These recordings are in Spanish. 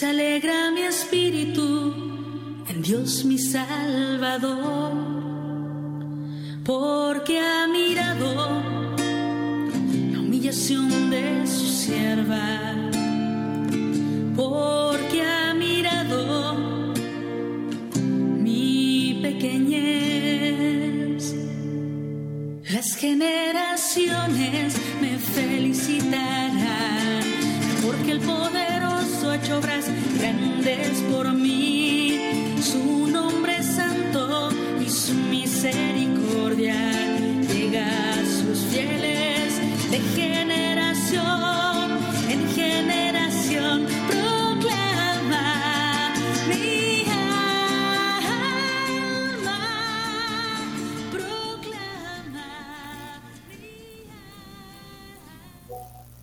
Se alegra mi espíritu en Dios mi Salvador, porque ha mirado la humillación de su sierva, porque ha mirado mi pequeñez. Las generaciones me felicitarán, porque el poderoso ha obras grandes por mí. Su nombre santo y su misericordia llega a sus fieles de generación en generación. Proclama mi alma, proclama mi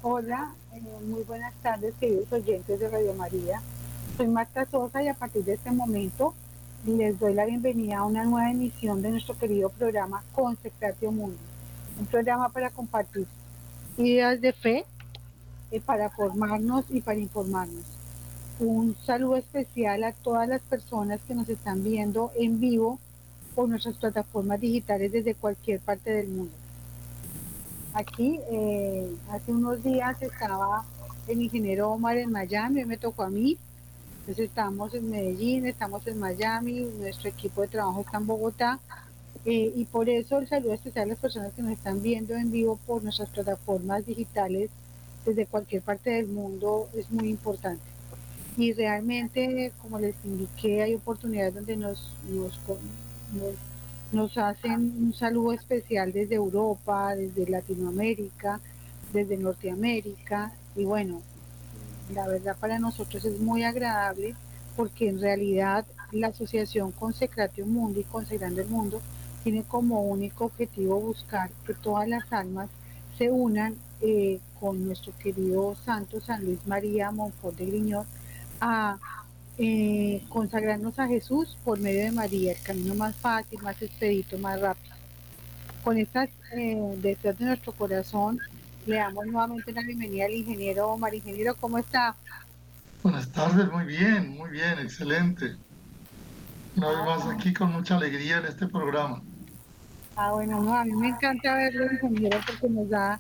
Hola, eh, muy buenas tardes, queridos oyentes de Radio María. Soy Marta Sosa y a partir de este momento les doy la bienvenida a una nueva emisión de nuestro querido programa Consecratio Mundo. Un programa para compartir ideas de fe, eh, para formarnos y para informarnos. Un saludo especial a todas las personas que nos están viendo en vivo por nuestras plataformas digitales desde cualquier parte del mundo. Aquí, eh, hace unos días estaba el ingeniero Omar en Miami, me tocó a mí. Entonces estamos en Medellín, estamos en Miami, nuestro equipo de trabajo está en Bogotá. eh, y por eso el saludo especial a las personas que nos están viendo en vivo por nuestras plataformas digitales desde cualquier parte del mundo es muy importante. Y realmente, como les indiqué, hay oportunidades donde nos, nos nos hacen un saludo especial desde Europa, desde Latinoamérica, desde Norteamérica y bueno, la verdad para nosotros es muy agradable porque en realidad la asociación Consecratio Mundo y Consagrando el Mundo tiene como único objetivo buscar que todas las almas se unan eh, con nuestro querido Santo San Luis María Monfort de Griñón a eh, consagrarnos a Jesús por medio de María, el camino más fácil, más expedito, más rápido. Con estas eh, deseos de nuestro corazón, le damos nuevamente la bienvenida al ingeniero Omar. Ingeniero, ¿cómo está? Buenas tardes, muy bien, muy bien, excelente. Una vez más aquí con mucha alegría en este programa. Ah, bueno, no, a mí me encanta verlo, ingeniero, porque nos da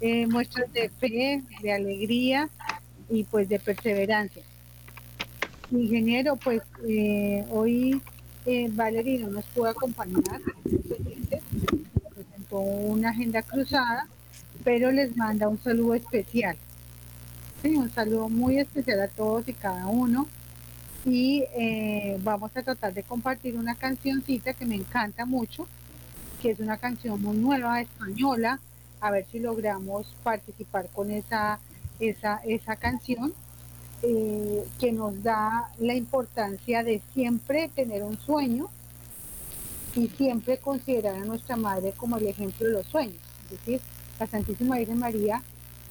eh, muestras de fe, de alegría y pues de perseverancia. Ingeniero, pues eh, hoy eh, no nos pudo acompañar, presentó una agenda cruzada, pero les manda un saludo especial. Un saludo muy especial a todos y cada uno. Y eh, vamos a tratar de compartir una cancioncita que me encanta mucho, que es una canción muy nueva, española, a ver si logramos participar con esa, esa, esa canción, eh, que nos da la importancia de siempre tener un sueño y siempre considerar a nuestra madre como el ejemplo de los sueños. Es decir, la Santísima Virgen María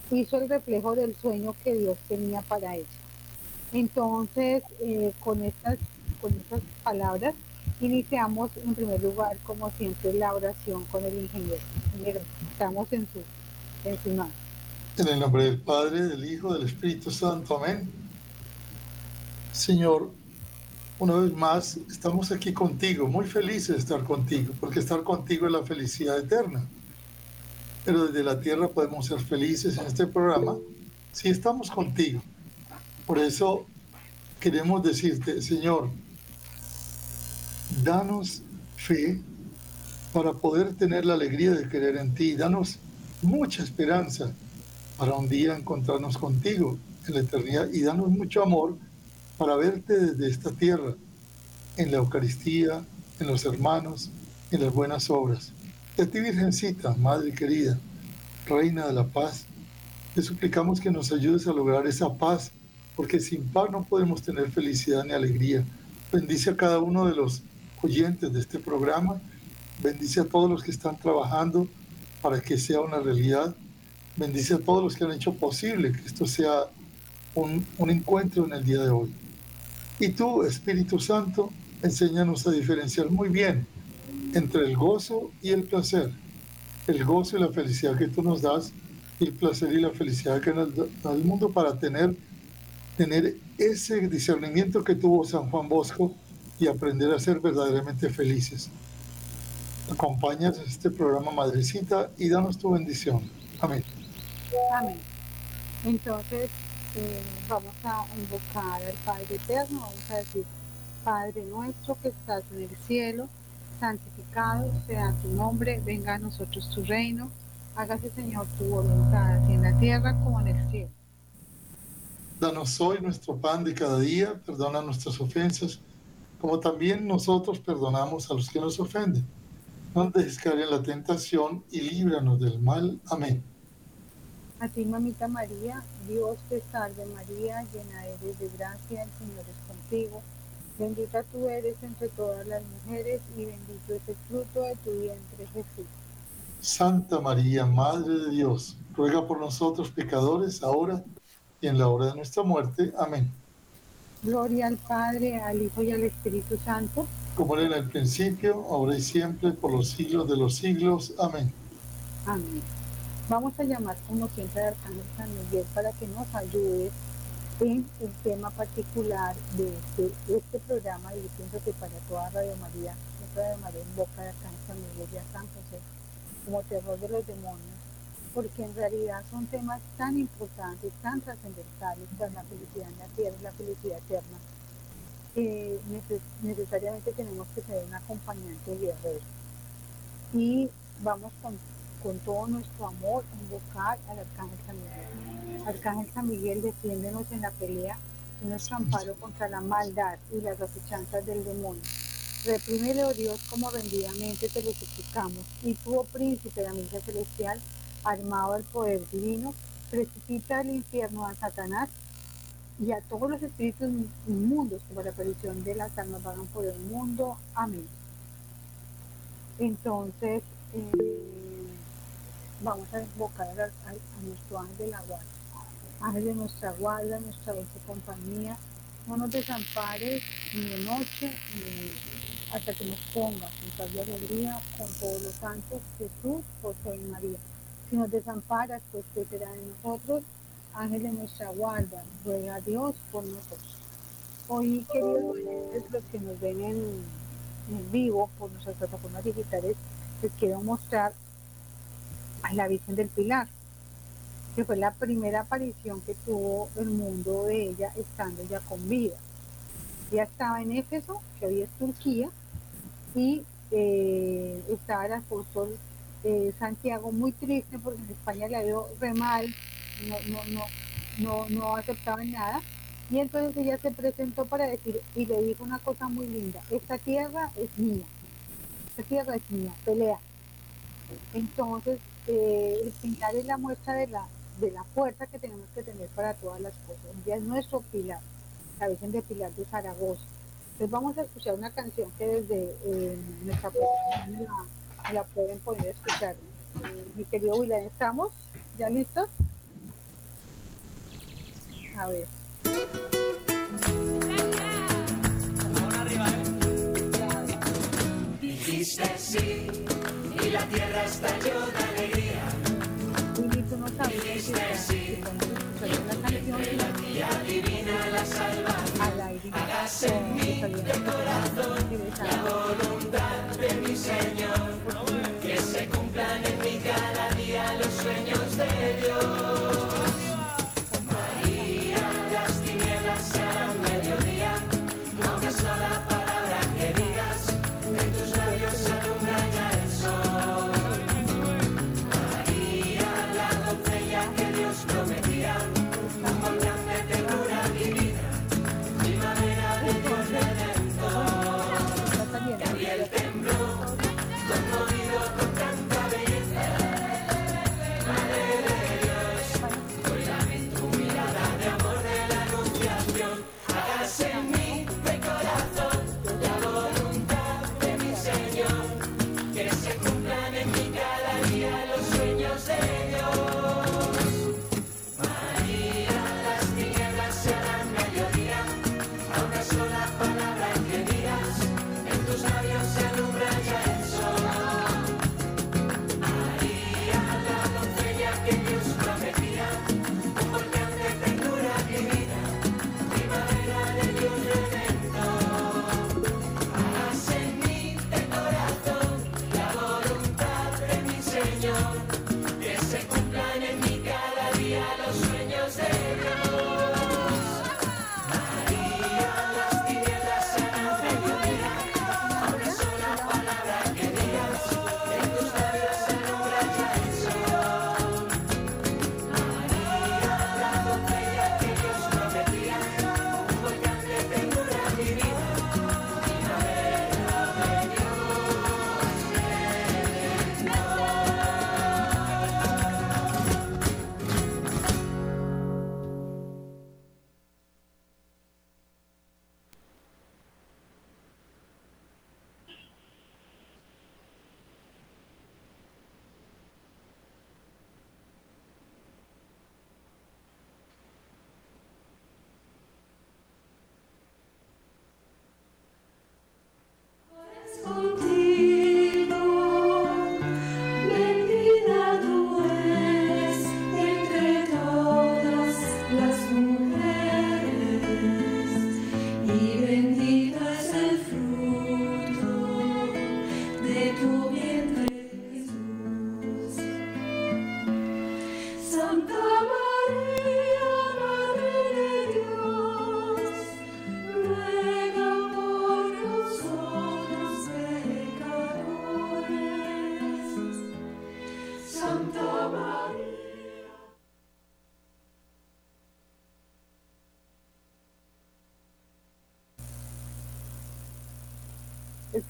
hizo el reflejo del sueño que Dios tenía para ella. Entonces, eh, con, estas, con estas palabras, iniciamos en primer lugar, como siempre, la oración con el ingeniero. Estamos en su, en su mano. En el nombre del Padre, del Hijo, del Espíritu Santo, amén. Señor, una vez más estamos aquí contigo, muy felices de estar contigo, porque estar contigo es la felicidad eterna. Pero desde la tierra podemos ser felices en este programa si estamos contigo. Por eso queremos decirte, Señor, danos fe para poder tener la alegría de creer en ti. Danos mucha esperanza para un día encontrarnos contigo en la eternidad y danos mucho amor para verte desde esta tierra, en la Eucaristía, en los hermanos, en las buenas obras. A ti, Virgencita, Madre querida, Reina de la Paz, te suplicamos que nos ayudes a lograr esa paz, porque sin paz no podemos tener felicidad ni alegría. Bendice a cada uno de los oyentes de este programa, bendice a todos los que están trabajando para que sea una realidad, bendice a todos los que han hecho posible que esto sea un, un encuentro en el día de hoy. Y tú, Espíritu Santo, enséñanos a diferenciar muy bien entre el gozo y el placer, el gozo y la felicidad que tú nos das, y el placer y la felicidad que nos da el mundo para tener, tener ese discernimiento que tuvo San Juan Bosco y aprender a ser verdaderamente felices. Acompañas este programa, Madrecita, y danos tu bendición. Amén. Amén. Entonces, eh, vamos a invocar al Padre Eterno, vamos a decir, Padre nuestro que estás en el cielo, santificado sea tu nombre, venga a nosotros tu reino, hágase Señor tu voluntad, así en la tierra como en el cielo. Danos hoy nuestro pan de cada día, perdona nuestras ofensas, como también nosotros perdonamos a los que nos ofenden. No dejes caer en la tentación y líbranos del mal. Amén. A ti, mamita María, Dios te salve María, llena eres de gracia, el Señor es contigo. Bendita tú eres entre todas las mujeres y bendito es el fruto de tu vientre Jesús. Santa María, Madre de Dios, ruega por nosotros pecadores, ahora y en la hora de nuestra muerte. Amén. Gloria al Padre, al Hijo y al Espíritu Santo. Como era en el principio, ahora y siempre, por los siglos de los siglos. Amén. Amén. Vamos a llamar como siempre al Arcángel San Miguel para que nos ayude en el tema particular de este, este programa y yo pienso que para toda Radio María, Radio María en boca de San Miguel y a San José, como terror de los demonios, porque en realidad son temas tan importantes, tan trascendentales para la felicidad en la tierra la felicidad eterna, necesariamente tenemos que tener un acompañante guerrero. Y vamos con, con todo nuestro amor a invocar al Arcángel San Miguel. Arcángel San Miguel, defiéndenos en la pelea, en nuestro amparo contra la maldad y las asechanzas del demonio. Reprímele, oh Dios, como rendidamente te lo suplicamos, y tú, oh príncipe de la misa celestial, armado del poder divino, precipita al infierno a Satanás y a todos los espíritus inmundos que la aparición de las almas vagan por el mundo. Amén. Entonces, eh, vamos a invocar a, nuestro ángel de la guardia. Ángel de nuestra guarda, nuestra dulce compañía, no nos desampares ni de noche ni de día, hasta que nos pongas en paz y alegría con todos los santos, Jesús, José y María. Si nos desamparas, pues ¿qué será de nosotros? Ángel de nuestra guarda, ruega a Dios por nosotros. Hoy, queridos oyentes, los que nos ven en, en vivo por nuestras plataformas digitales, les quiero mostrar a la Virgen del Pilar que fue la primera aparición que tuvo el mundo de ella estando ya con vida. Ella estaba en Éfeso, que hoy es Turquía, y eh, estaba el apóstol eh, Santiago muy triste porque en España le dio re mal, no, no, no, no, no aceptaba nada. Y entonces ella se presentó para decir, y le dijo una cosa muy linda, esta tierra es mía, esta tierra es mía, pelea. Entonces, eh, el pintar es la muestra de la, de la fuerza que tenemos que tener para todas las cosas. Ella es nuestro pilar, la Virgen de Pilar de Zaragoza. Entonces vamos a escuchar una canción que desde eh, nuestra programación la, pueden poder escuchar. Eh, mi querido William, ¿estamos ya listos? A ver. Dijiste sí y la tierra estalló de alegría Señor que se cumplan en mí cada día los sueños de Dios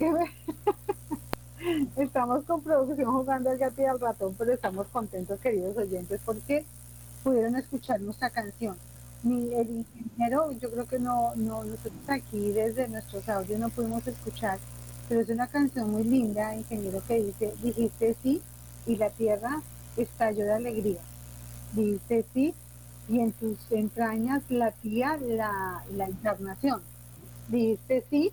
Estamos con producción jugando al gato y al ratón, pero estamos contentos, queridos oyentes, porque pudieron escuchar nuestra canción. Ni el ingeniero, yo creo que no, no, nosotros aquí desde nuestros audios no pudimos escuchar, pero es una canción muy linda, ingeniero, que dice, dijiste sí y la tierra estalló de alegría. Dice sí y en tus entrañas latía la, la encarnación. Dijiste sí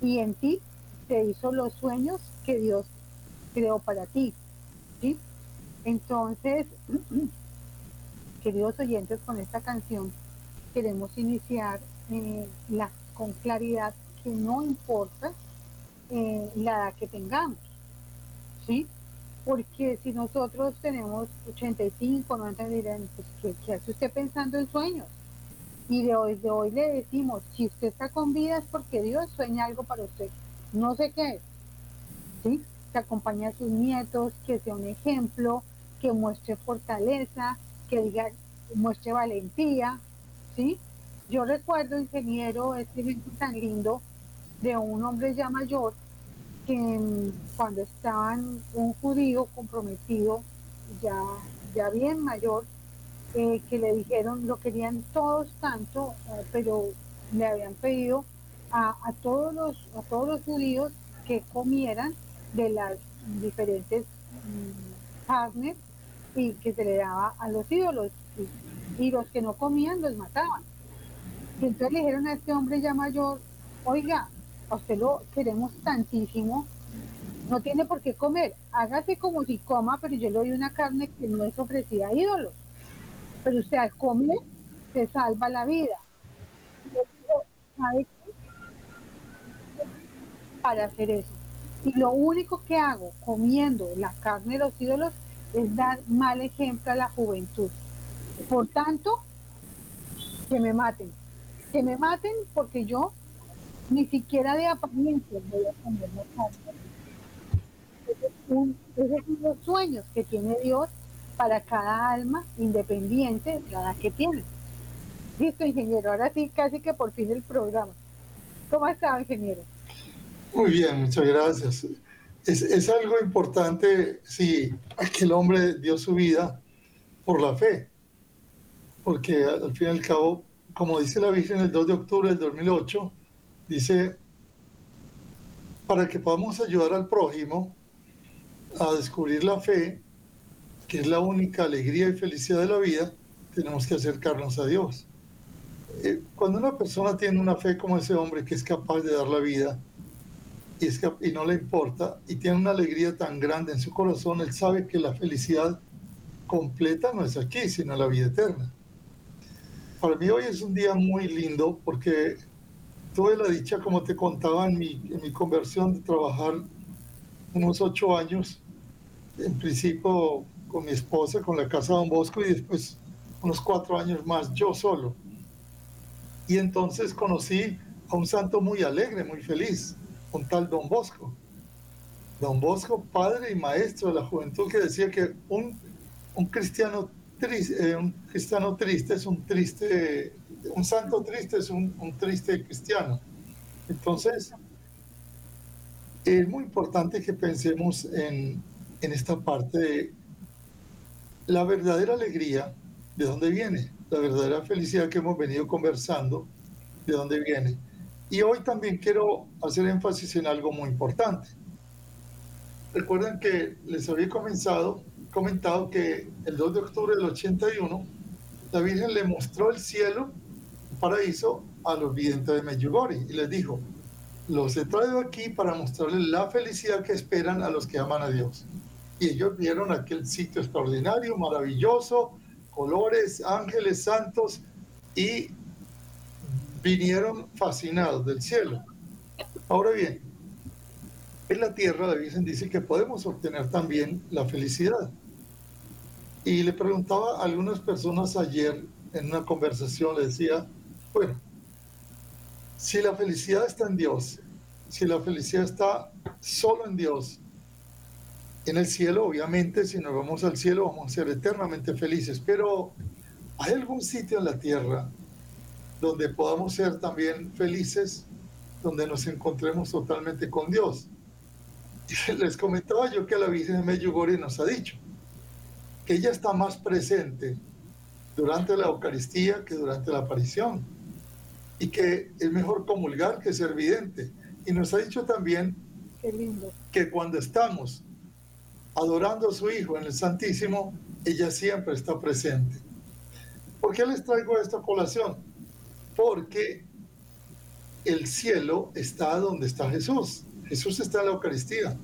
y en ti se hizo los sueños que Dios creó para ti. ¿sí? Entonces, queridos oyentes, con esta canción queremos iniciar eh, con claridad que no importa eh, la edad que tengamos, ¿sí? Porque si nosotros tenemos 85, 90, dirán, pues, ¿qué, ¿qué, hace usted pensando en sueños? Y de hoy le decimos, si usted está con vida es porque Dios sueña algo para usted. No sé qué ¿sí? Que acompañe a sus nietos, que sea un ejemplo, que muestre fortaleza, que diga, muestre valentía, ¿sí? Yo recuerdo, ingeniero, este ejemplo tan lindo de un hombre ya mayor que mm, cuando estaban un judío comprometido, ya, ya bien mayor, eh, que le dijeron, lo querían todos tanto, eh, pero le habían pedido a, a, todos los, a todos los judíos que comieran de las diferentes mm, carnes y que se le daba a los ídolos y, los que no comían los mataban. Y entonces le dijeron a este hombre ya mayor, oiga, a usted lo queremos tantísimo, no tiene por qué comer, hágase como si coma, pero yo le doy una carne que no es ofrecida a ídolos. Pero usted al comer se salva la vida. Para hacer eso. Y lo único que hago comiendo la carne de los ídolos es dar mal ejemplo a la juventud. Por tanto, que me maten. Que me maten porque yo ni siquiera de apariencia voy a comer la carne. Esos son los sueños que tiene Dios para cada alma independiente de la edad que tiene. Listo, ingeniero. Ahora sí, casi que por fin el programa. ¿Cómo está, ingeniero? Muy bien, muchas gracias. Es, algo importante, sí, que el hombre dio su vida por la fe, porque al fin y al cabo, como dice la Virgen el 2 de octubre del 2008, dice, para que podamos ayudar al prójimo a descubrir la fe, que es la única alegría y felicidad de la vida, tenemos que acercarnos a Dios. Eh, cuando una persona tiene una fe como ese hombre que es capaz de dar la vida, y, es que, y no le importa y tiene una alegría tan grande en su corazón, él sabe que la felicidad completa no es aquí, sino la vida eterna. Para mí hoy es un día muy lindo porque tuve la dicha, como te contaba en mi, en mi conversión, de trabajar unos ocho años, en principio con mi esposa, con la casa de Don Bosco y después unos cuatro años más yo solo. Y entonces conocí a un santo muy alegre, muy feliz, un tal Don Bosco. Don Bosco, padre y maestro de la juventud, que decía que un, un cristiano triste, eh, un cristiano triste es un triste, un santo triste es un, un triste cristiano. Entonces, es muy importante que pensemos en, en esta parte de la verdadera alegría, ¿de dónde viene? La verdadera felicidad que hemos venido conversando, ¿de dónde viene? Y hoy también quiero hacer énfasis en algo muy importante. Recuerden que les había comenzado, comentado que el 2 de octubre del 81, la Virgen le mostró el cielo, el paraíso, a los videntes de Medjugorje y les dijo, los he traído aquí para mostrarles la felicidad que esperan a los que aman a Dios. Y ellos vieron aquel sitio extraordinario, maravilloso, colores, ángeles santos y vinieron fascinados del cielo. Ahora bien, en la tierra Virgen dice que podemos obtener también la felicidad. Y le preguntaba a algunas personas ayer en una conversación, le decía, bueno, si la felicidad está en Dios, si la felicidad está solo en Dios, en el cielo, obviamente, si nos vamos al cielo, vamos a ser eternamente felices, pero ¿hay algún sitio en la tierra donde podamos ser también felices donde nos encontremos totalmente con Dios. Y les comentaba yo que la Virgen de Medjugorje nos ha dicho que ella está más presente durante la Eucaristía que durante la aparición y que es mejor comulgar que ser vidente. Y nos ha dicho también lindo. que cuando estamos adorando a su Hijo en el Santísimo, ella siempre está presente. ¿Por qué les traigo esta colación? Porque el cielo está donde está Jesús. Jesús está en la Eucaristía.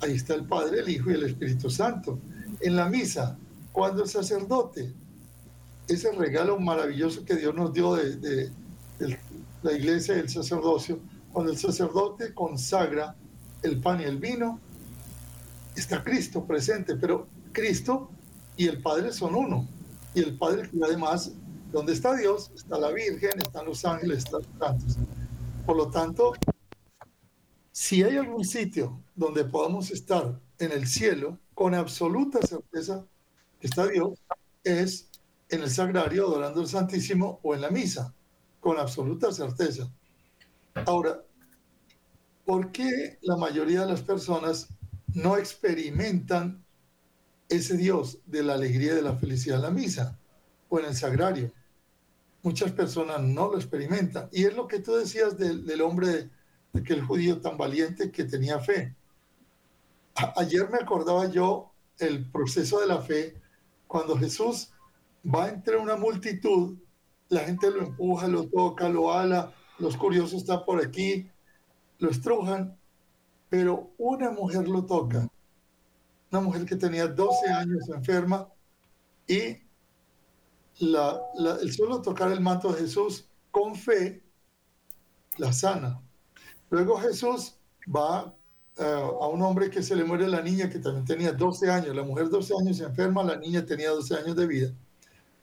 Ahí está el Padre, el Hijo y el Espíritu Santo. En la misa, cuando el sacerdote, ese regalo maravilloso que Dios nos dio de, la iglesia y el sacerdocio, cuando el sacerdote consagra el pan y el vino, está Cristo presente, pero Cristo y el Padre son uno. Y el Padre, además, donde está Dios, está la Virgen, están los ángeles, están los santos. Por lo tanto, si hay algún sitio donde podamos estar en el cielo con absoluta certeza que está Dios, es en el sagrario adorando al Santísimo o en la misa, con absoluta certeza. Ahora, ¿por qué la mayoría de las personas no experimentan ese Dios de la alegría y de la felicidad en la misa o en el sagrario? Muchas personas no lo experimentan. Y es lo que tú decías del, hombre, de aquel judío tan valiente que tenía fe. Ayer me acordaba yo el proceso de la fe cuando Jesús va entre una multitud, la gente lo empuja, lo toca, lo ala, los curiosos están por aquí, lo estrujan, pero una mujer lo toca, una mujer que tenía 12 años enferma y la, la- el solo tocar el manto de Jesús con fe la sana. Luego Jesús va eh, a un hombre que se le muere la niña que también tenía 12 años, la mujer 12 años se enferma, la niña tenía 12 años de vida.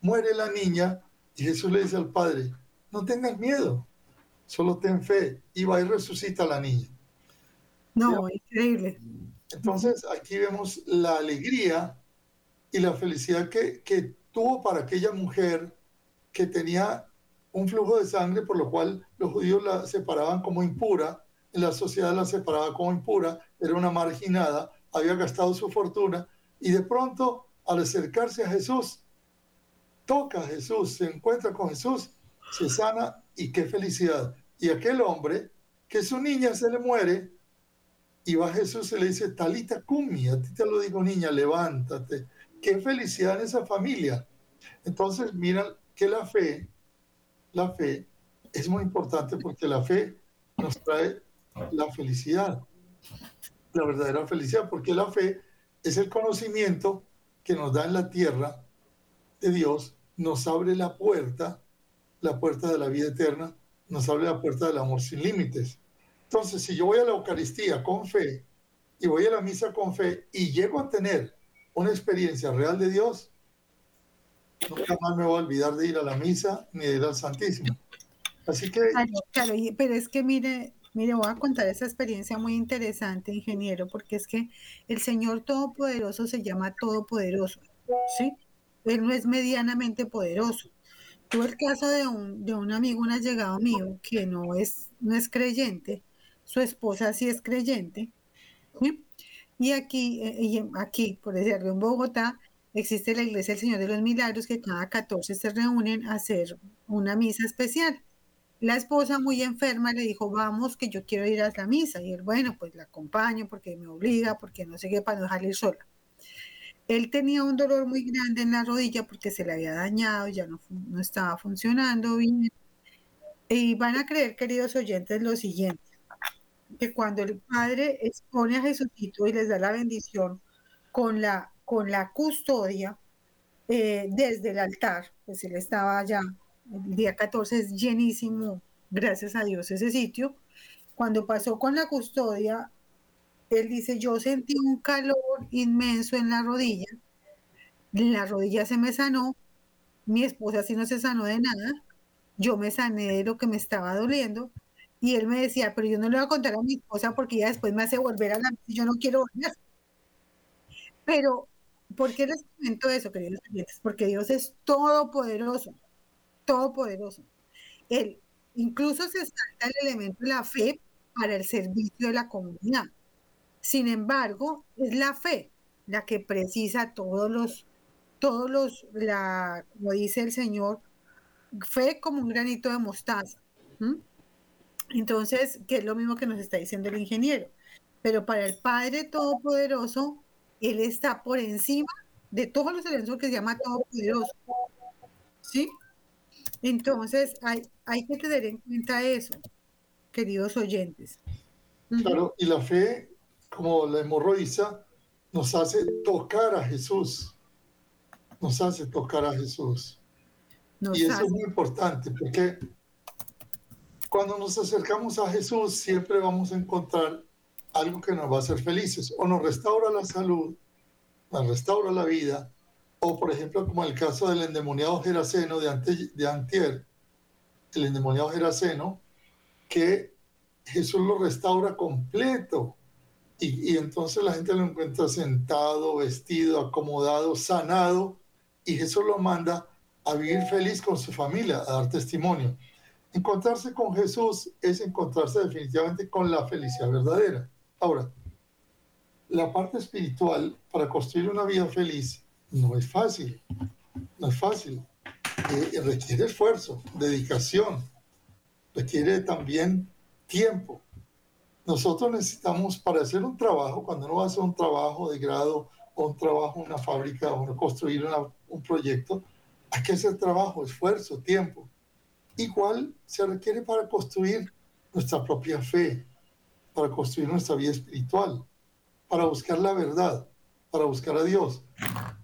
Muere la niña y Jesús le dice al padre, no tengas miedo, solo ten fe y va y resucita a la niña. No, increíble. Entonces aquí vemos la alegría y la felicidad que, que tuvo para aquella mujer que tenía un flujo de sangre por lo cual los judíos la separaban como impura, en la sociedad la separaba como impura, era una marginada, había gastado su fortuna y de pronto al acercarse a Jesús, toca a Jesús, se encuentra con Jesús, se sana y qué felicidad. Y aquel hombre, que su niña se le muere, y va Jesús y le dice, Talita Kumi, a ti te lo digo niña, levántate. Qué felicidad en esa familia. Entonces, miran que la fe, la fe es muy importante porque la fe nos trae la felicidad, la verdadera felicidad, porque la fe es el conocimiento que nos da en la tierra de Dios, nos abre la puerta, la puerta de la vida eterna, nos abre la puerta del amor sin límites. Entonces, si yo voy a la Eucaristía con fe y voy a la misa con fe y llego a tener una experiencia real de Dios, nunca más me voy a olvidar de ir a la misa ni de ir al Santísimo. Así que Claro, pero es que mire, mire, voy a contar esa experiencia muy interesante, ingeniero, porque es que el Señor Todopoderoso se llama Todopoderoso, ¿sí? Él no es medianamente poderoso. Tuve el caso de un, de un amigo, un allegado mío, que no es, no es creyente, su esposa sí es creyente, ¿sí? Y aquí, eh, aquí, por decirlo, en Bogotá, existe la Iglesia del Señor de los Milagros, que cada 14 se reúnen a hacer una misa especial. La esposa muy enferma le dijo, vamos, que yo quiero ir a la misa. Y él, bueno, pues la acompaño porque me obliga, porque no sé qué, para no dejarle ir sola. Él tenía un dolor muy grande en la rodilla porque se le había dañado, ya no, no estaba funcionando bien. Y van a creer, queridos oyentes, lo siguiente, que cuando el padre expone a Jesucito y les da la bendición con la, con la custodia eh, desde el altar, pues él estaba allá, el día 14 es llenísimo, gracias a Dios, ese sitio. Cuando pasó con la custodia, él dice, yo sentí un calor inmenso en la rodilla, la rodilla se me sanó, mi esposa sí no se sanó de nada, yo me sané de lo que me estaba doliendo, y él me decía, pero yo no le voy a contar a mi esposa porque ella después me hace volver a la y yo no quiero volver. Pero, ¿por qué les comento eso, queridos oyentes? Porque Dios es todopoderoso, todopoderoso. Él incluso se salta el elemento de la fe para el servicio de la comunidad. Sin embargo, es la fe la que precisa todos los, todos los, la, como dice el Señor, fe como un granito de mostaza. Entonces, que es lo mismo que nos está diciendo el ingeniero. Pero para el Padre Todopoderoso, Él está por encima de todos los elementos que se llama Todopoderoso. ¿Sí? Entonces, hay, hay que tener en cuenta eso, queridos oyentes. Claro, y la fe, como la hemorroiza, nos hace tocar a Jesús. Nos hace tocar a Jesús. y eso es muy importante porque cuando nos acercamos a Jesús siempre vamos a encontrar algo que nos va a hacer felices. O nos restaura la salud, nos restaura la vida, o por ejemplo como el caso del endemoniado Geraseno de, de Antier, el endemoniado Geraseno, que Jesús lo restaura completo. Y, y, entonces la gente lo encuentra sentado, vestido, acomodado, sanado, y Jesús lo manda a vivir feliz con su familia, a dar testimonio. Encontrarse con Jesús es encontrarse definitivamente con la felicidad verdadera. Ahora, la parte espiritual para construir una vida feliz no es fácil, no es fácil. Eh, requiere esfuerzo, dedicación, requiere también tiempo. Nosotros necesitamos para hacer un trabajo, cuando uno va a hacer un trabajo de grado o un trabajo en una fábrica o construir un proyecto, hay que hacer trabajo, esfuerzo, tiempo. Igual se requiere para construir nuestra propia fe, para construir nuestra vida espiritual, para buscar la verdad, para buscar a Dios.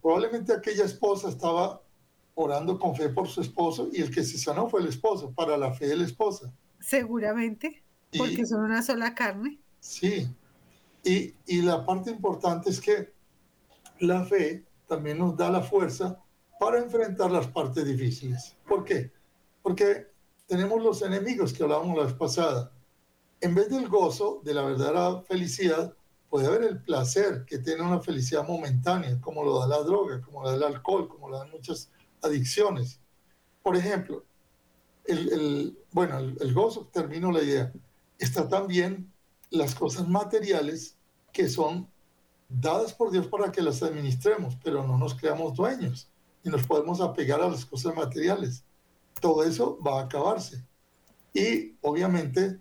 Probablemente aquella esposa estaba orando con fe por su esposo y el que se sanó fue el esposo, para la fe de la esposa. Seguramente, porque son una sola carne. Sí, y, y la parte importante es que la fe también nos da la fuerza para enfrentar las partes difíciles. ¿Por qué? Porque tenemos los enemigos que hablábamos la vez pasada. En vez del gozo, de la verdadera felicidad, puede haber el placer que tiene una felicidad momentánea, como lo da la droga, como lo da el alcohol, como lo dan muchas adicciones. Por ejemplo, el, bueno, el, el, gozo, termino la idea, está también las cosas materiales que son dadas por Dios para que las administremos, pero no nos creamos dueños y nos podemos apegar a las cosas materiales todo eso va a acabarse. Y obviamente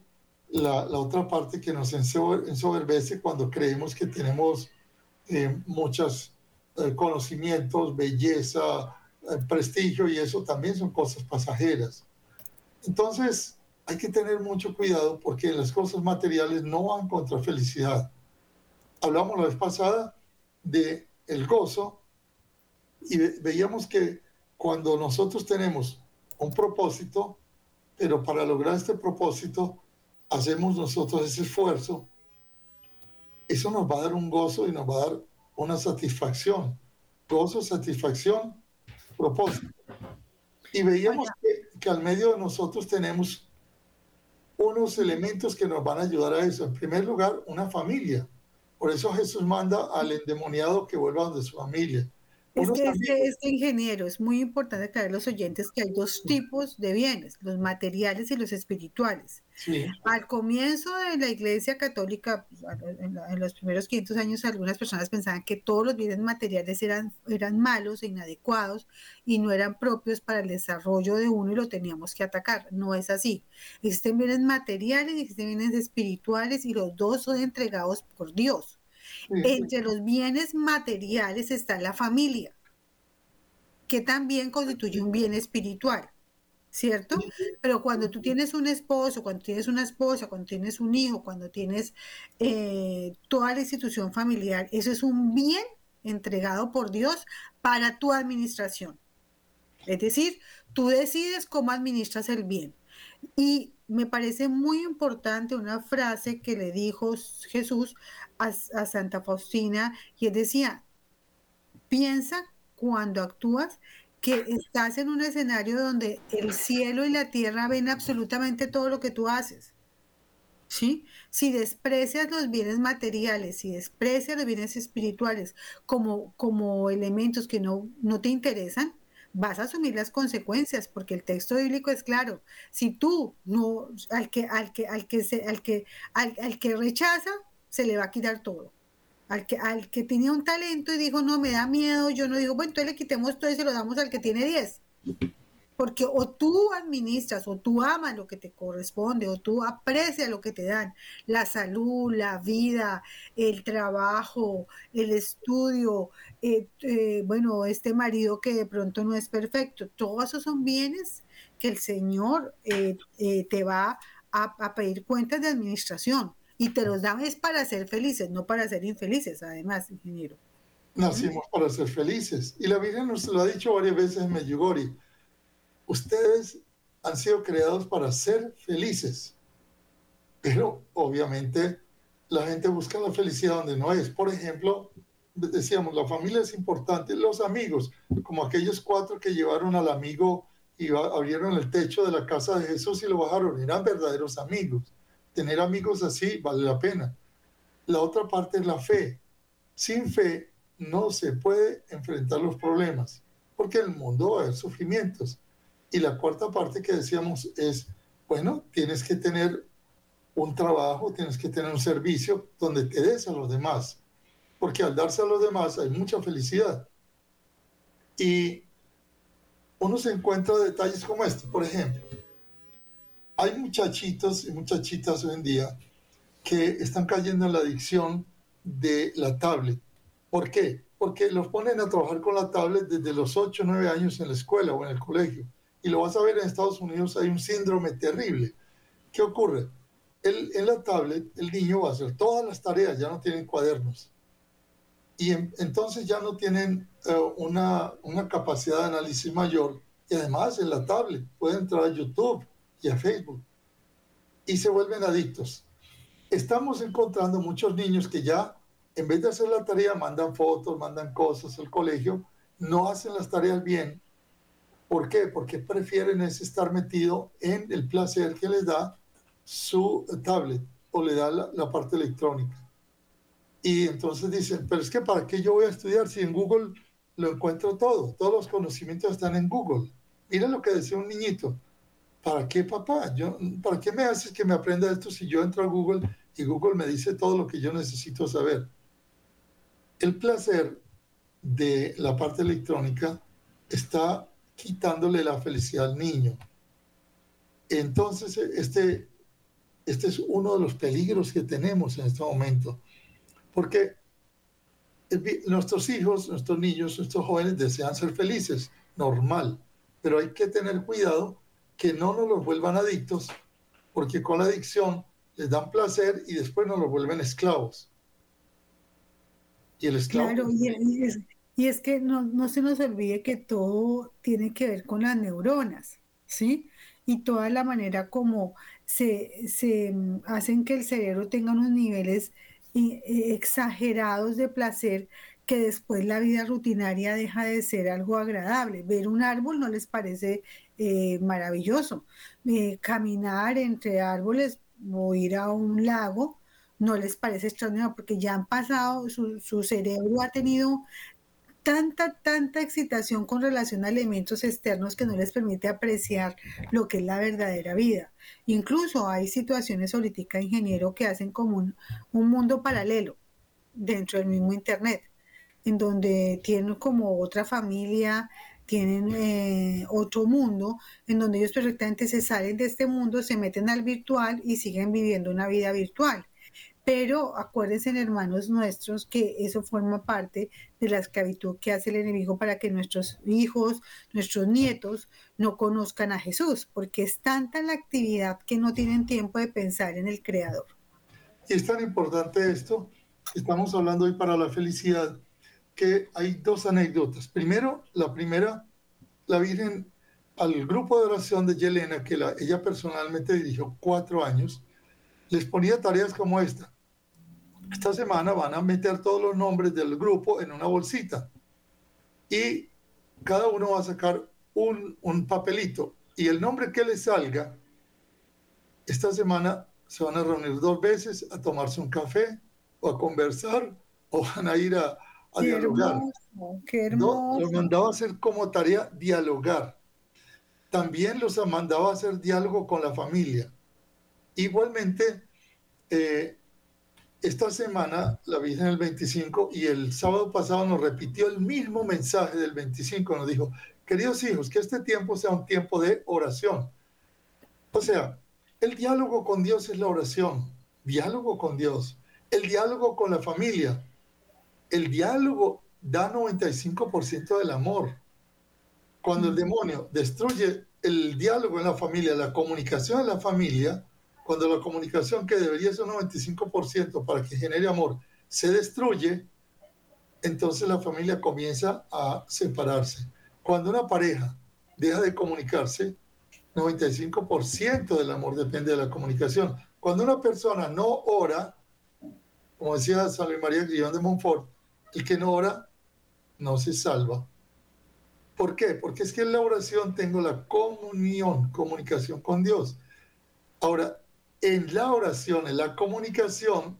la, otra parte que nos ensoberbece cuando creemos que tenemos eh, muchos eh, conocimientos, belleza, eh, prestigio y eso también son cosas pasajeras. Entonces hay que tener mucho cuidado porque las cosas materiales no van contra felicidad. Hablamos la vez pasada de el gozo y veíamos que cuando nosotros tenemos un propósito, pero para lograr este propósito hacemos nosotros ese esfuerzo, eso nos va a dar un gozo y nos va a dar una satisfacción. Gozo, satisfacción, propósito. Y veíamos que, al medio de nosotros tenemos unos elementos que nos van a ayudar a eso. En primer lugar, una familia. Por eso Jesús manda al endemoniado que vuelva donde su familia. Es que este, este, ingeniero es muy importante aclarar a los oyentes que hay dos tipos de bienes, los materiales y los espirituales. Al comienzo de la Iglesia Católica, pues, en, los primeros 500 años, algunas personas pensaban que todos los bienes materiales eran, eran malos e inadecuados y no eran propios para el desarrollo de uno y lo teníamos que atacar. No es así. Existen bienes materiales y existen bienes espirituales y los dos son entregados por Dios. Entre los bienes materiales está la familia, que también constituye un bien espiritual, ¿cierto? Pero cuando tú tienes un esposo, cuando tienes una esposa, cuando tienes un hijo, cuando tienes eh, toda la institución familiar, eso es un bien entregado por Dios para tu administración. Es decir, tú decides cómo administras el bien. Y me parece muy importante una frase que le dijo Jesús a, Santa Faustina y él decía, piensa cuando actúas que estás en un escenario donde el cielo y la tierra ven absolutamente todo lo que tú haces. ¿Sí? Si desprecias los bienes materiales, si desprecias los bienes espirituales como, como elementos que no, no te interesan, vas a asumir las consecuencias, porque el texto bíblico es claro. Si tú no, al que, al que, al que se, al que, al, al que rechaza, se le va a quitar todo. Al que, al que tenía un talento y dijo, no, me da miedo, yo no digo, bueno, entonces le quitemos todo y se lo damos al que tiene 10. Porque o tú administras, o tú amas lo que te corresponde, o tú aprecias lo que te dan, la salud, la vida, el trabajo, el estudio, eh, eh, bueno, este marido que de pronto no es perfecto, todos esos son bienes que el Señor eh, eh, te va a, a pedir cuentas de administración y te los da es para ser felices, no para ser infelices, además, ingeniero. Nacimos para ser felices. Y la Virgen nos lo ha dicho varias veces en. Ustedes han sido creados para ser felices. Pero obviamente la gente busca la felicidad donde no es. Por ejemplo, decíamos, la familia es importante, los amigos, como aquellos cuatro que llevaron al amigo y abrieron el techo de la casa de Jesús y lo bajaron, eran verdaderos amigos. Tener amigos así vale la pena. La otra parte es la fe. Sin fe no se puede enfrentar los problemas, porque el mundo va a haber sufrimientos. Y la cuarta parte que decíamos es, bueno, tienes que tener un trabajo, tienes que tener un servicio donde te des a los demás, porque al darse a los demás hay mucha felicidad. Y uno se encuentra detalles como este, por ejemplo, hay muchachitos y muchachitas hoy en día que están cayendo en la adicción de la tablet. ¿Por qué? Porque los ponen a trabajar con la tablet desde los 8 o 9 años en la escuela o en el colegio. Y lo vas a ver en Estados Unidos, hay un síndrome terrible. ¿Qué ocurre? El- en la tablet el niño va a hacer todas las tareas, ya no tienen cuadernos. Y en- entonces ya no tienen eh, una, una capacidad de análisis mayor. Y además en la tablet pueden entrar a YouTube y a Facebook. Y se vuelven adictos. Estamos encontrando muchos niños que ya, en vez de hacer la tarea, mandan fotos, mandan cosas al colegio, no hacen las tareas bien. ¿Por qué? Porque prefieren es estar metido en el placer que les da su tablet o le da la, la parte electrónica. Y entonces dicen, pero es que ¿para qué yo voy a estudiar si en Google lo encuentro todo? Todos los conocimientos están en Google. Mira lo que decía un niñito. ¿Para qué, papá? Yo, ¿Para qué me haces que me aprenda esto si yo entro a Google y Google me dice todo lo que yo necesito saber? El placer de la parte electrónica está quitándole la felicidad al niño. Entonces, este, este es uno de los peligros que tenemos en este momento, porque el vi- nuestros hijos, nuestros niños, nuestros jóvenes desean ser felices, normal, pero hay que tener cuidado que no nos los vuelvan adictos, porque con la adicción les dan placer y después nos los vuelven esclavos. Y el esclavo Claro, y, es, y es que no, no se nos olvide que todo tiene que ver con las neuronas, ¿sí? Y toda la manera como se, se mm, hacen que el cerebro tenga unos niveles i- eh, exagerados de placer que después la vida rutinaria deja de ser algo agradable. Ver un árbol no les parece eh, maravilloso. Eh, caminar entre árboles o ir a un lago no les parece extraordinario porque ya han pasado, su, su cerebro ha tenido tanta, tanta excitación con relación a elementos externos que no les permite apreciar lo que es la verdadera vida. Incluso hay situaciones ahorita, ingeniero, que hacen como un, un mundo paralelo dentro del mismo Internet, en donde tienen como otra familia, tienen eh, otro mundo, en donde ellos perfectamente se salen de este mundo, se meten al virtual y siguen viviendo una vida virtual. Pero acuérdense, hermanos nuestros, que eso forma parte de la esclavitud que hace el enemigo para que nuestros hijos, nuestros nietos, no conozcan a Jesús, porque es tanta la actividad que no tienen tiempo de pensar en el Creador. Y es tan importante esto, estamos hablando hoy para la felicidad, que hay dos anécdotas. Primero, la primera, la Virgen al grupo de oración de Yelena, que la- ella personalmente dirigió cuatro años, les ponía tareas como esta. Esta semana van a meter todos los nombres del grupo en una bolsita y cada uno va a sacar un, un papelito y el nombre que les salga, esta semana se van a reunir dos veces a tomarse un café o a conversar o van a ir a, a Qué dialogar. hermoso, qué No, hermoso. los mandaba a hacer como tarea dialogar. También los mandaba a hacer diálogo con la familia. Igualmente, eh, esta semana la vi en el 25 y el sábado pasado nos repitió el mismo mensaje del 25. Nos dijo, queridos hijos, que este tiempo sea un tiempo de oración. O sea, el diálogo con Dios es la oración. Diálogo con Dios. El diálogo con la familia. El diálogo da 95% del amor. Cuando el demonio destruye el diálogo en la familia, la comunicación en la familia, cuando la comunicación que debería ser un 95% para que genere amor se destruye, entonces la familia comienza a separarse. Cuando una pareja deja de comunicarse, 95% del amor depende de la comunicación. Cuando una persona no ora, como decía San Luis María Guillón de Montfort, el que no ora no se salva. ¿Por qué? Porque es que en la oración tengo la comunión, comunicación con Dios. Ahora, en la oración, en la comunicación,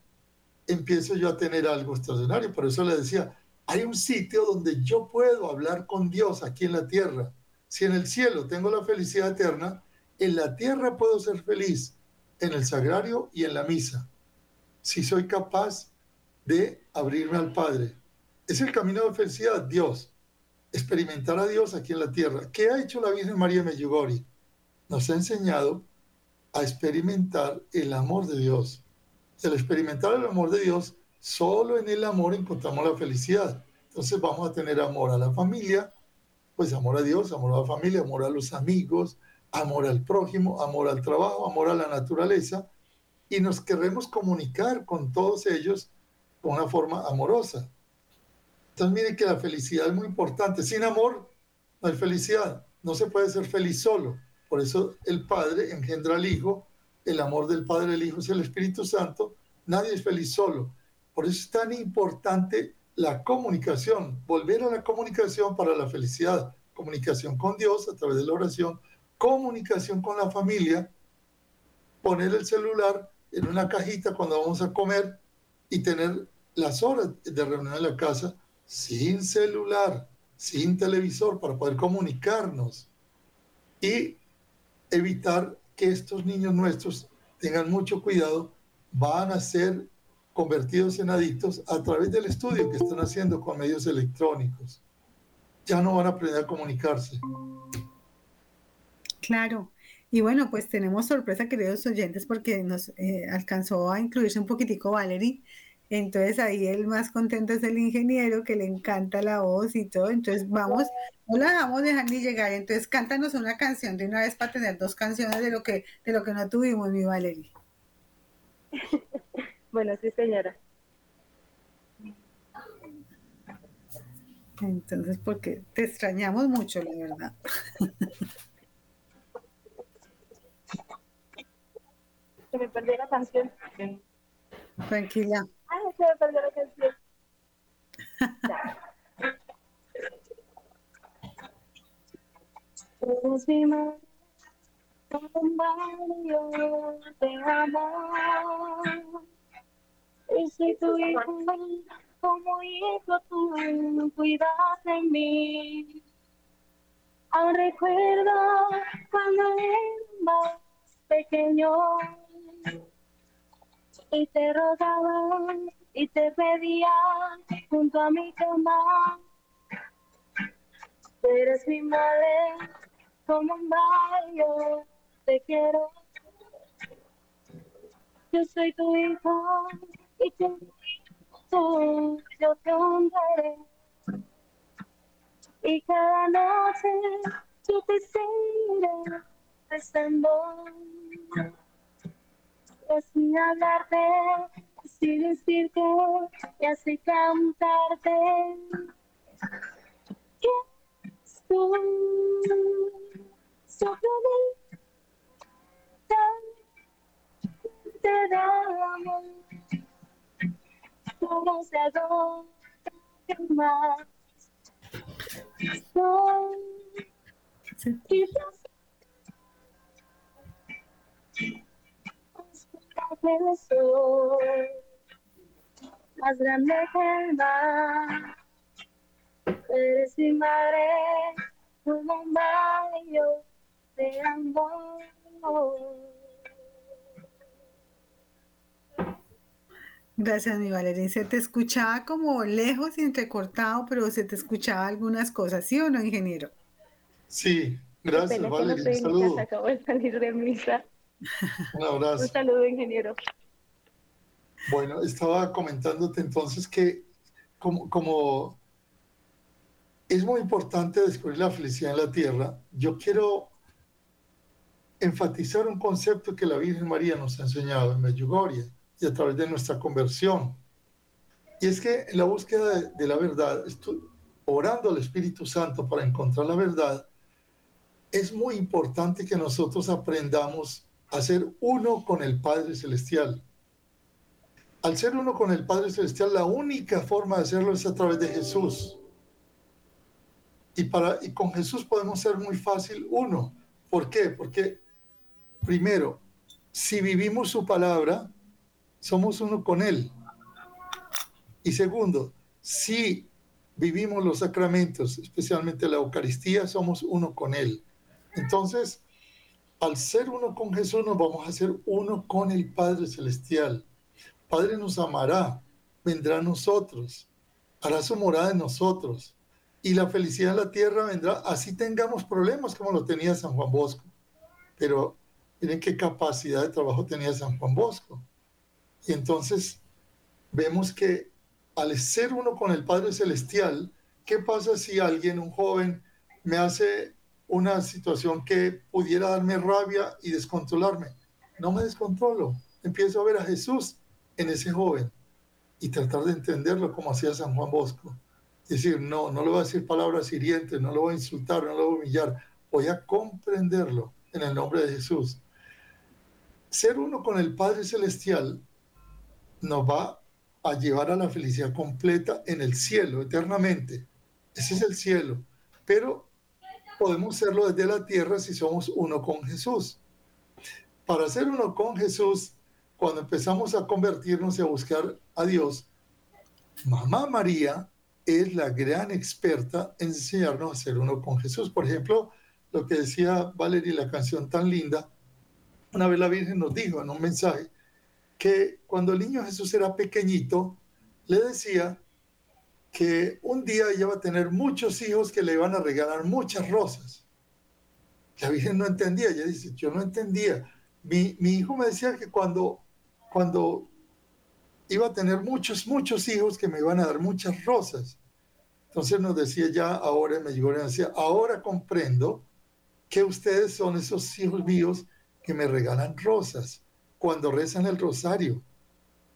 empiezo yo a tener algo extraordinario. Por eso le decía, hay un sitio donde yo puedo hablar con Dios aquí en la tierra. Si en el cielo tengo la felicidad eterna, en la tierra puedo ser feliz, en el sagrario y en la misa. Si soy capaz de abrirme al Padre. Es el camino de felicidad, Dios. Experimentar a Dios aquí en la tierra. ¿Qué ha hecho la Virgen María Medjugorje? Nos ha enseñado a experimentar el amor de Dios. El experimentar el amor de Dios, solo en el amor encontramos la felicidad. Entonces vamos a tener amor a la familia, pues amor a Dios, amor a la familia, amor a los amigos, amor al prójimo, amor al trabajo, amor a la naturaleza, y nos queremos comunicar con todos ellos de una forma amorosa. Entonces miren que la felicidad es muy importante. Sin amor no hay felicidad. No se puede ser feliz solo. Por eso el Padre engendra al Hijo, el amor del Padre, el Hijo es el Espíritu Santo. Nadie es feliz solo. Por eso es tan importante la comunicación, volver a la comunicación para la felicidad. Comunicación con Dios a través de la oración, comunicación con la familia, poner el celular en una cajita cuando vamos a comer y tener las horas de reunión en la casa sin celular, sin televisor, para poder comunicarnos y evitar que estos niños nuestros tengan mucho cuidado, van a ser convertidos en adictos a través del estudio que están haciendo con medios electrónicos. Ya no van a aprender a comunicarse. Claro. Y bueno, pues tenemos sorpresa, queridos oyentes, porque nos eh, alcanzó a incluirse un poquitico Valerie. Entonces ahí el más contento es el ingeniero, que le encanta la voz y todo. Entonces vamos, no la dejamos dejar ni llegar. Entonces cántanos una canción de una vez para tener dos canciones de lo que, de lo que no tuvimos, mi Valerie. Bueno, sí, señora. Entonces, porque te extrañamos mucho, la verdad. Se me perdió la canción. Tranquila. Ay, se me perdió la canción. Eres mi madre, un barrio de. Y soy tu hijo, como hijo tú cuidas de mí. Aún recuerdo cuando era más pequeño y te rogaba y te pedía junto a mi cama. Eres mi madre, como un rayo, te quiero. Yo soy tu hijo y tú, tú, yo te honraré. Y cada noche yo te seguiré besando sin hablarte, sin decirte y así cantarte. ¿Quién es tú? Sobre mí, te damos, a dónde más. Soy quizás el sol más grande que el mar. eres mi madre, un baño de amor. Gracias, mi Valerín. Se te escuchaba como lejos y entrecortado, pero se te escuchaba algunas cosas, ¿sí o no, ingeniero? Sí, gracias, no casa, acabo de salir de misa. Un Un abrazo. saludo, ingeniero. Bueno, estaba comentándote entonces que como, como es muy importante descubrir la felicidad en la tierra, yo quiero enfatizar un concepto que la Virgen María nos ha enseñado en Medjugorje y a través de nuestra conversión. Y es que en la búsqueda de, de la verdad, orando al Espíritu Santo para encontrar la verdad, es muy importante que nosotros aprendamos a ser uno con el Padre Celestial. Al ser uno con el Padre Celestial, la única forma de hacerlo es a través de Jesús. Y, para, y con Jesús podemos ser muy fácil uno. ¿Por qué? Porque, primero, si vivimos su palabra, somos uno con Él. Y segundo, si vivimos los sacramentos, especialmente la Eucaristía, somos uno con Él. Entonces, al ser uno con Jesús, nos vamos a hacer uno con el Padre Celestial. Padre nos amará, vendrá a nosotros, hará su morada en nosotros. Y la felicidad en la tierra vendrá, así tengamos problemas como lo tenía San Juan Bosco. Pero miren qué capacidad de trabajo tenía San Juan Bosco. Y entonces vemos que al ser uno con el Padre Celestial, ¿qué pasa si alguien, un joven, me hace una situación que pudiera darme rabia y descontrolarme? No me descontrolo. Empiezo a ver a Jesús en ese joven y tratar de entenderlo como hacía San Juan Bosco. Decir, no, no le voy a decir palabras hirientes, no lo voy a insultar, no lo voy a humillar, voy a comprenderlo en el nombre de Jesús. Ser uno con el Padre Celestial nos va a llevar a la felicidad completa en el cielo, eternamente. Ese es el cielo. Pero podemos serlo desde la tierra si somos uno con Jesús. Para ser uno con Jesús, cuando empezamos a convertirnos y a buscar a Dios, Mamá María es la gran experta en enseñarnos a ser uno con Jesús. Por ejemplo, lo que decía Valerie, la canción tan linda, una vez la Virgen nos dijo en un mensaje que cuando el niño Jesús era pequeñito, le decía que un día ella va a tener muchos hijos que le iban a regalar muchas rosas. La Virgen no entendía, ella dice, yo no entendía. Mi, mi hijo me decía que cuando, cuando iba a tener muchos, muchos hijos que me iban a dar muchas rosas. Entonces nos decía ya, ahora me llegó y decía, ahora comprendo que ustedes son esos hijos míos que me regalan rosas cuando rezan el rosario,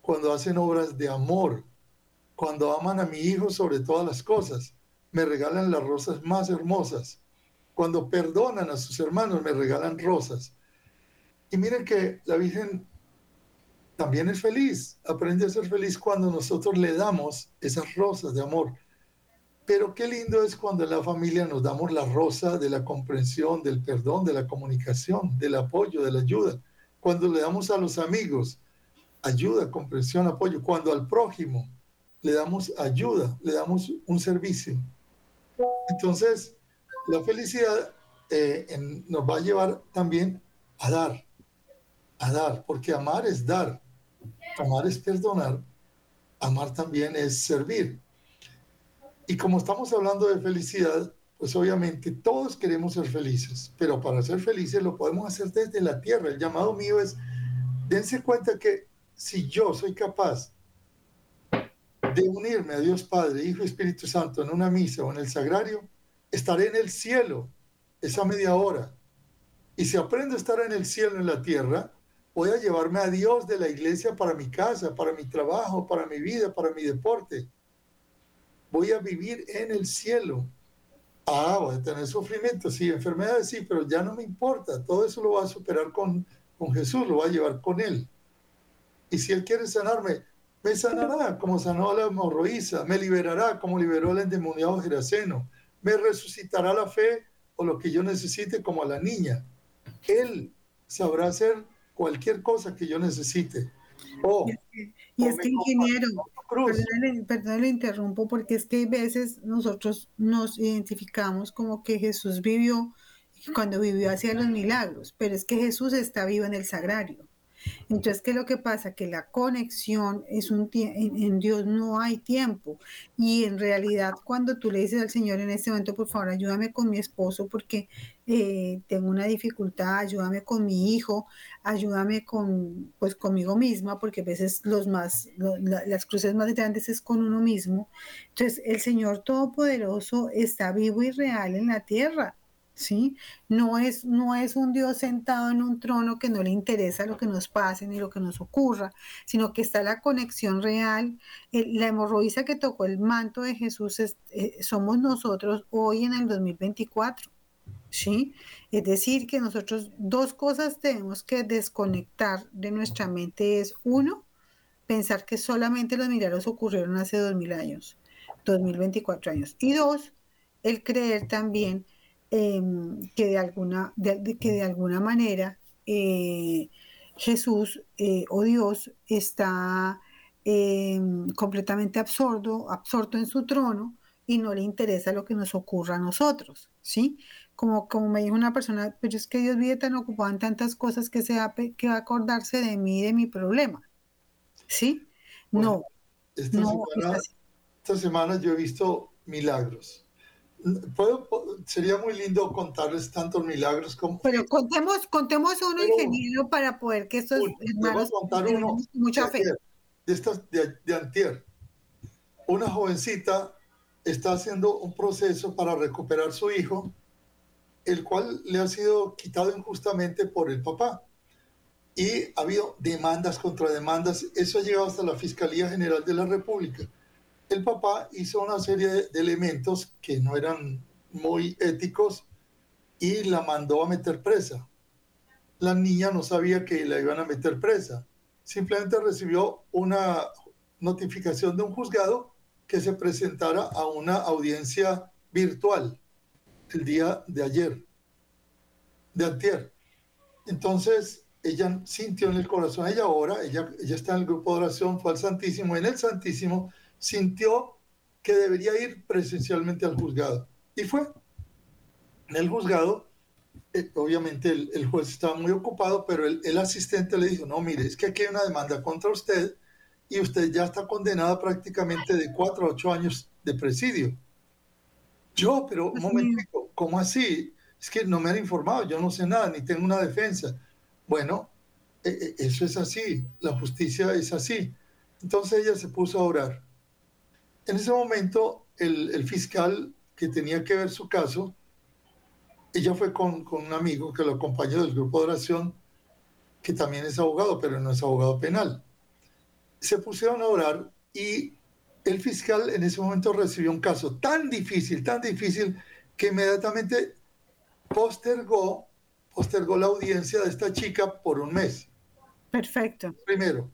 cuando hacen obras de amor, cuando aman a mi hijo sobre todas las cosas, me regalan las rosas más hermosas. Cuando perdonan a sus hermanos, me regalan rosas. Y miren que la Virgen también es feliz, aprende a ser feliz cuando nosotros le damos esas rosas de amor. Pero qué lindo es cuando en la familia nos damos la rosa de la comprensión, del perdón, de la comunicación, del apoyo, de la ayuda. Cuando le damos a los amigos ayuda, comprensión, apoyo. Cuando al prójimo le damos ayuda, le damos un servicio. Entonces, la felicidad eh, nos va a llevar también a dar, a dar, porque amar es dar, amar es perdonar, amar también es servir. Y como estamos hablando de felicidad, pues obviamente todos queremos ser felices, pero para ser felices lo podemos hacer desde la tierra. El llamado mío es, dense cuenta que si yo soy capaz de unirme a Dios Padre, Hijo Espíritu Santo en una misa o en el sagrario, estaré en el cielo esa media hora. Y si aprendo a estar en el cielo, en la tierra, voy a llevarme a Dios de la iglesia para mi casa, para mi trabajo, para mi vida, para mi deporte. Voy a vivir en el cielo. Ah, voy a tener sufrimiento, sí, enfermedades, sí, pero ya no me importa. Todo eso lo voy a superar con, con Jesús, lo voy a llevar con Él. Y si Él quiere sanarme, me sanará como sanó a la hemorroísa, me liberará como liberó al endemoniado Geraseno, me resucitará la fe o lo que yo necesite como a la niña. Él sabrá hacer cualquier cosa que yo necesite. Oh, Y es que, ingeniero, perdón, perdón, le interrumpo porque es que hay veces nosotros nos identificamos como que Jesús vivió cuando vivió hacía los milagros, pero es que Jesús está vivo en el sagrario. Entonces, ¿qué es lo que pasa? Que la conexión es un en, en Dios no hay tiempo. Y en realidad, cuando tú le dices al Señor en este momento, por favor, ayúdame con mi esposo porque eh, tengo una dificultad, ayúdame con mi hijo, ayúdame con, pues, conmigo misma, porque a veces los más, las cruces más grandes es con uno mismo. Entonces, el Señor Todopoderoso está vivo y real en la tierra. ¿Sí? No es, no es un Dios sentado en un trono que no le interesa lo que nos pase ni lo que nos ocurra, sino que está la conexión real. La hemorroísa que tocó el manto de Jesús es- eh, somos nosotros hoy en el 2024. ¿Sí? Es decir, que nosotros dos cosas tenemos que desconectar de nuestra mente es uno, pensar que solamente los milagros ocurrieron hace dos mil años, 2024 años. Y dos, el creer también em, que, de alguna, de- de- que de alguna manera eh, Jesús eh, o Dios está em, completamente absorto, absorto en su trono y no le interesa lo que nos ocurra a nosotros, ¿sí? Como, como me dijo una persona, pero es que Dios vive tan ocupado en tantas cosas que, se va, que va a acordarse de mí y de mi problema, ¿sí? Bueno, No, Esta, no, semana, es así. esta semana yo he visto milagros. ¿Puedo, sería muy lindo contarles tantos milagros como Pero contemos, contemos uno, Pero- ingeniero, para poder que estos Uno, hermanos contar uno mucha de fe. ayer, de, estas, de, de antier. Una jovencita está haciendo un proceso para recuperar su hijo, el cual le ha sido quitado injustamente por el papá. Y ha habido demandas contra demandas. Eso ha llegado hasta la Fiscalía General de la República. El papá hizo una serie de, elementos que no eran muy éticos y la mandó a meter presa la niña no sabía que la iban a meter presa. Simplemente recibió una notificación de un juzgado que se presentara a una audiencia virtual el día de ayer, de antier. Entonces, ella sintió en el corazón, ella ahora, ella está en el grupo de oración, fue al Santísimo, en el Santísimo sintió que debería ir presencialmente al juzgado. Y fue. En el juzgado eh, obviamente el, el juez estaba muy ocupado, pero el, el asistente le dijo, no, mire, es que aquí hay una demanda contra usted y usted ya está condenada prácticamente de cuatro a ocho años de presidio. Yo, pero un momentico, ¿cómo así? Es que no me han informado, yo no sé nada, ni tengo una defensa. Bueno, eh, eh, eso es así, la justicia es así. Entonces ella se puso a orar. En ese momento, el, el fiscal que tenía que ver su caso, ella fue con, con un amigo que lo acompañó del grupo de oración, que también es abogado, pero no es abogado penal. Se pusieron a orar y el fiscal en ese momento recibió un caso tan difícil, tan difícil, que inmediatamente postergó, postergó la audiencia de esta chica por un mes. Perfecto. Primero.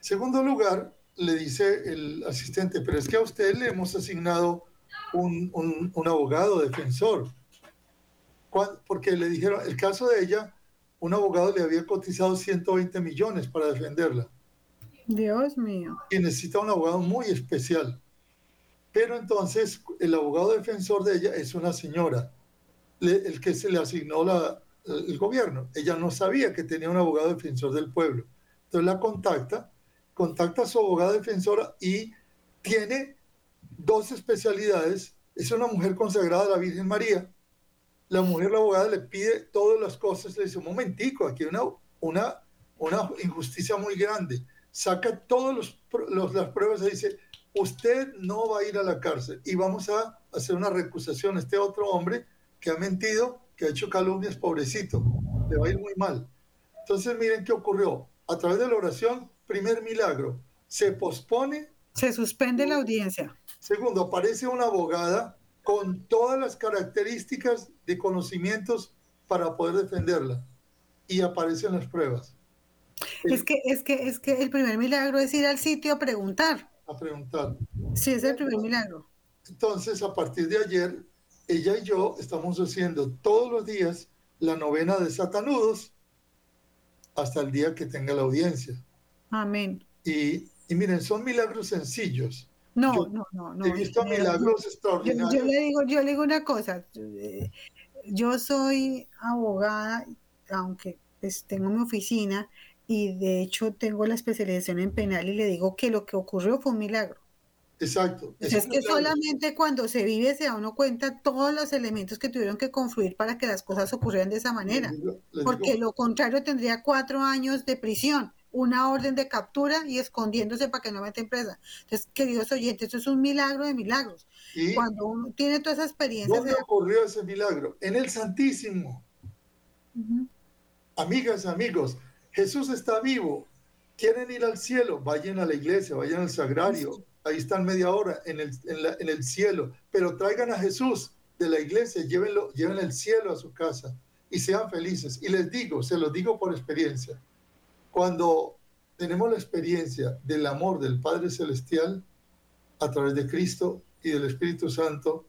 Segundo lugar, le dice el asistente, pero es que a usted le hemos asignado un, un- un abogado defensor. Porque le dijeron, el caso de ella, un abogado le había cotizado 120 millones para defenderla Dios mío. y necesita un abogado muy especial. Pero entonces el abogado defensor de ella es una señora, le- el que se le asignó la- el gobierno. Ella no sabía que tenía un abogado defensor del pueblo. Entonces la contacta, contacta a su abogada defensora y tiene dos especialidades. Es una mujer consagrada a la Virgen María. La mujer, la abogada, le pide todas las cosas. Le dice, un momentico, aquí hay una, una, una injusticia muy grande. Saca todas las pruebas y dice, usted no va a ir a la cárcel y vamos a hacer una recusación. Este otro hombre que ha mentido, que ha hecho calumnias, pobrecito, le va a ir muy mal. Entonces miren qué ocurrió. A través de la oración, primer milagro, se pospone Se suspende la audiencia. Segundo, aparece una abogada con todas las características de conocimientos para poder defenderla. Y aparecen las pruebas. Es que, es que, es que el primer milagro es ir al sitio a preguntar. A preguntar. Sí, es el primer milagro. Entonces, a partir de ayer, ella y yo estamos haciendo todos los días la novena de Satanudos hasta el día que tenga la audiencia. Amén. Y, y miren, son milagros sencillos. No, Yo no, no, no. He visto ingeniero, milagros yo, extraordinarios. yo le digo, yo le digo una cosa. eh, Yo soy abogada, aunque pues, tengo mi oficina y de hecho tengo la especialización en penal y le digo que lo que ocurrió fue un milagro. Exacto. Es que solamente cuando se vive se da uno cuenta todos los elementos que tuvieron que confluir para que las cosas ocurrieran de esa manera. Les digo- les Porque digo- lo contrario tendría cuatro años de prisión, una orden de captura y escondiéndose para que no meten presa. Entonces, queridos oyentes, esto es un milagro de milagros. y Cuando uno tiene toda esa experiencia, ¿Dónde se ocurrió ese milagro? En el Santísimo. Ujú. Amigas, amigos, Jesús está vivo. ¿Quieren ir al cielo? Vayan a la iglesia, vayan al sagrario. Ahí están media hora en el, en la- en el cielo. Pero traigan a Jesús de la iglesia, llévenlo, lleven el cielo a su casa y sean felices. Y les digo, se los digo por experiencia, cuando tenemos la experiencia del amor del Padre Celestial a través de Cristo y del Espíritu Santo,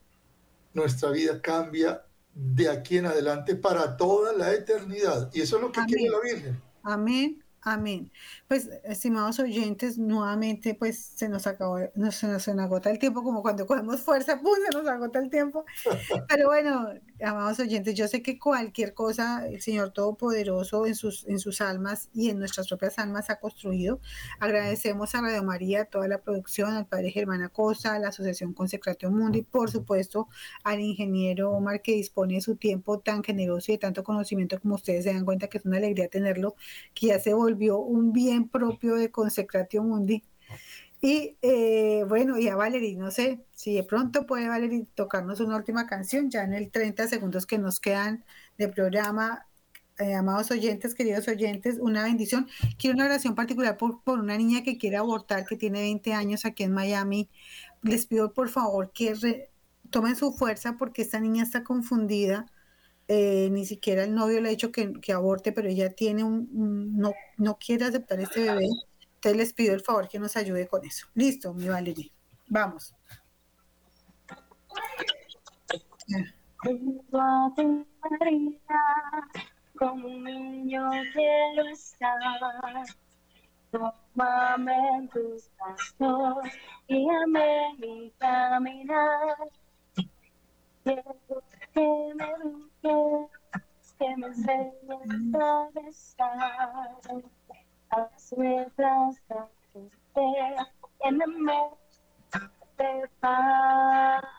nuestra vida cambia de aquí en adelante para toda la eternidad. Y eso es lo que Amén. quiere la Virgen. Amén, amén. Pues, estimados oyentes, nuevamente, pues se nos acabó, nos, se nos se nos agota el tiempo, como cuando cogemos fuerza, ¡pum! se nos agota el tiempo. Pero bueno, amados oyentes, yo sé que cualquier cosa el Señor Todopoderoso en sus, en sus almas y en nuestras propias almas ha construido. Agradecemos a Radio María, toda la producción, al Padre Germán Acosta, a la Asociación Consecratio Mundi, por supuesto, al ingeniero Omar que dispone de su tiempo tan generoso y de tanto conocimiento como ustedes se dan cuenta que es una alegría tenerlo, que ya se volvió un bien propio de Consecratio Mundi. Y eh, bueno, y a Valerie, no sé si de pronto puede Valerie tocarnos una última canción, ya en el 30 segundos que nos quedan de programa. Eh, amados oyentes, queridos oyentes, una bendición. Quiero una oración particular por, por una niña que quiere abortar, que tiene 20 años aquí en Miami. Les pido por favor que re- tomen su fuerza porque esta niña está confundida. Eh, ni siquiera el novio le ha dicho que, que aborte, pero ella tiene un, un- no, no quiere aceptar este bebé. Entonces les pido el favor que nos ayude con eso. Listo, mi Valerie. Vamos. Junto a ti, María, como un niño quiero estar. Tómame en tus brazos, guíame mi caminar. Quiero que me eduques, que me enseñes a